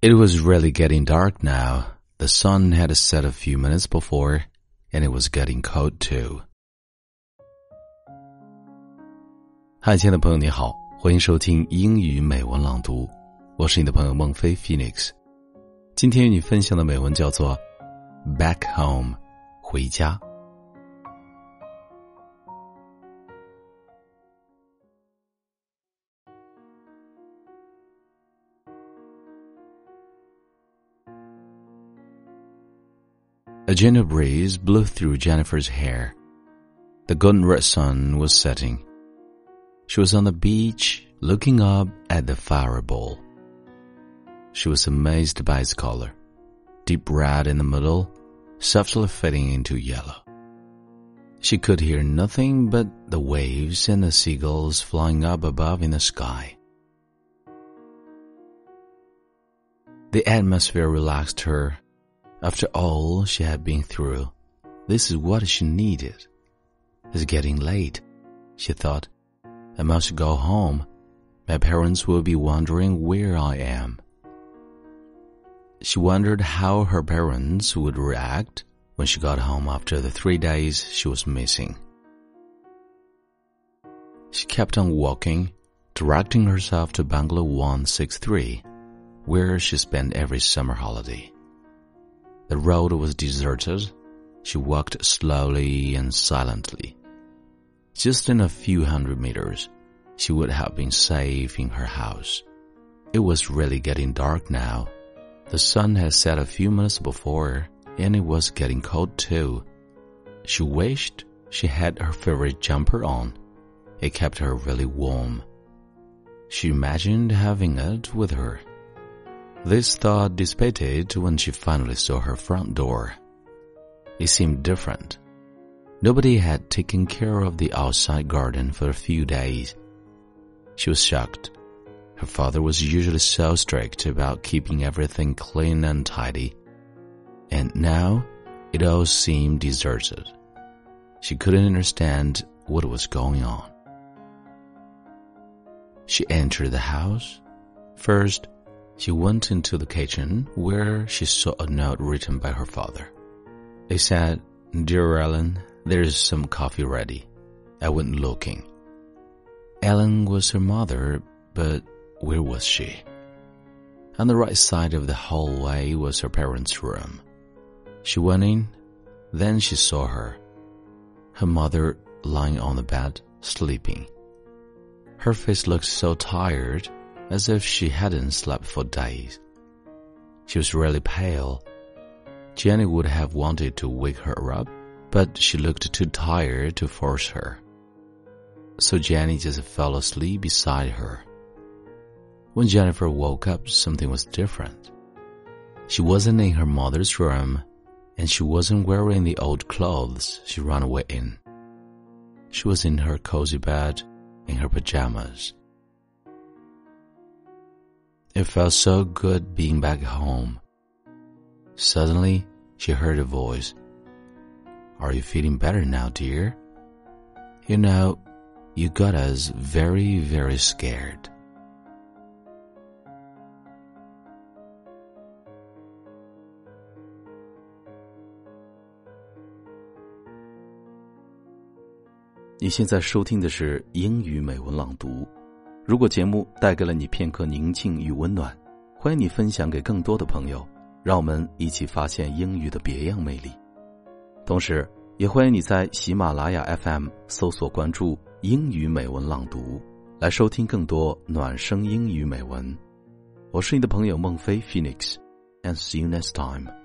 It was really getting dark now. The sun had set a few minutes before, and it was getting cold too. 嗨，亲爱的朋友，你好，欢迎收听英语美文朗读，我是你的朋友孟非 Phoenix。今天与你分享的美文叫做《Back Home》，回家。 A gentle breeze blew through Jennifer's hair. The golden red sun was setting. She was on the beach looking up at the fireball. She was amazed by its color. Deep red in the middle, softly fading into yellow. She could hear nothing but the waves and the seagulls flying up above in the sky. The atmosphere relaxed her after all she had been through, this is what she needed. It's getting late, she thought. I must go home. My parents will be wondering where I am. She wondered how her parents would react when she got home after the three days she was missing. She kept on walking, directing herself to Bungalow 163, where she spent every summer holiday. The road was deserted. She walked slowly and silently. Just in a few hundred meters, she would have been safe in her house. It was really getting dark now. The sun had set a few minutes before, and it was getting cold too. She wished she had her favorite jumper on. It kept her really warm. She imagined having it with her this thought dissipated when she finally saw her front door. It seemed different. Nobody had taken care of the outside garden for a few days. She was shocked. Her father was usually so strict about keeping everything clean and tidy. And now it all seemed deserted. She couldn't understand what was going on. She entered the house. First, she went into the kitchen where she saw a note written by her father. It said, Dear Ellen, there is some coffee ready. I went looking. Ellen was her mother, but where was she? On the right side of the hallway was her parents' room. She went in, then she saw her. Her mother lying on the bed, sleeping. Her face looked so tired as if she hadn't slept for days. She was really pale. Jenny would have wanted to wake her up, but she looked too tired to force her. So Jenny just fell asleep beside her. When Jennifer woke up, something was different. She wasn't in her mother's room, and she wasn't wearing the old clothes she ran away in. She was in her cozy bed, in her pajamas. It felt so good being back home. Suddenly, she heard a voice. Are you feeling better now, dear? You know, you got us very, very scared. 你现在收听的是英语美文朗读。 如果节目带给了你片刻宁静与温暖，欢迎你分享给更多的朋友，让我们一起发现英语的别样魅力。同时，也欢迎你在喜马拉雅 FM 搜索关注“英语美文朗读”，来收听更多暖声英语美文。我是你的朋友孟非 Phoenix，and see you next time。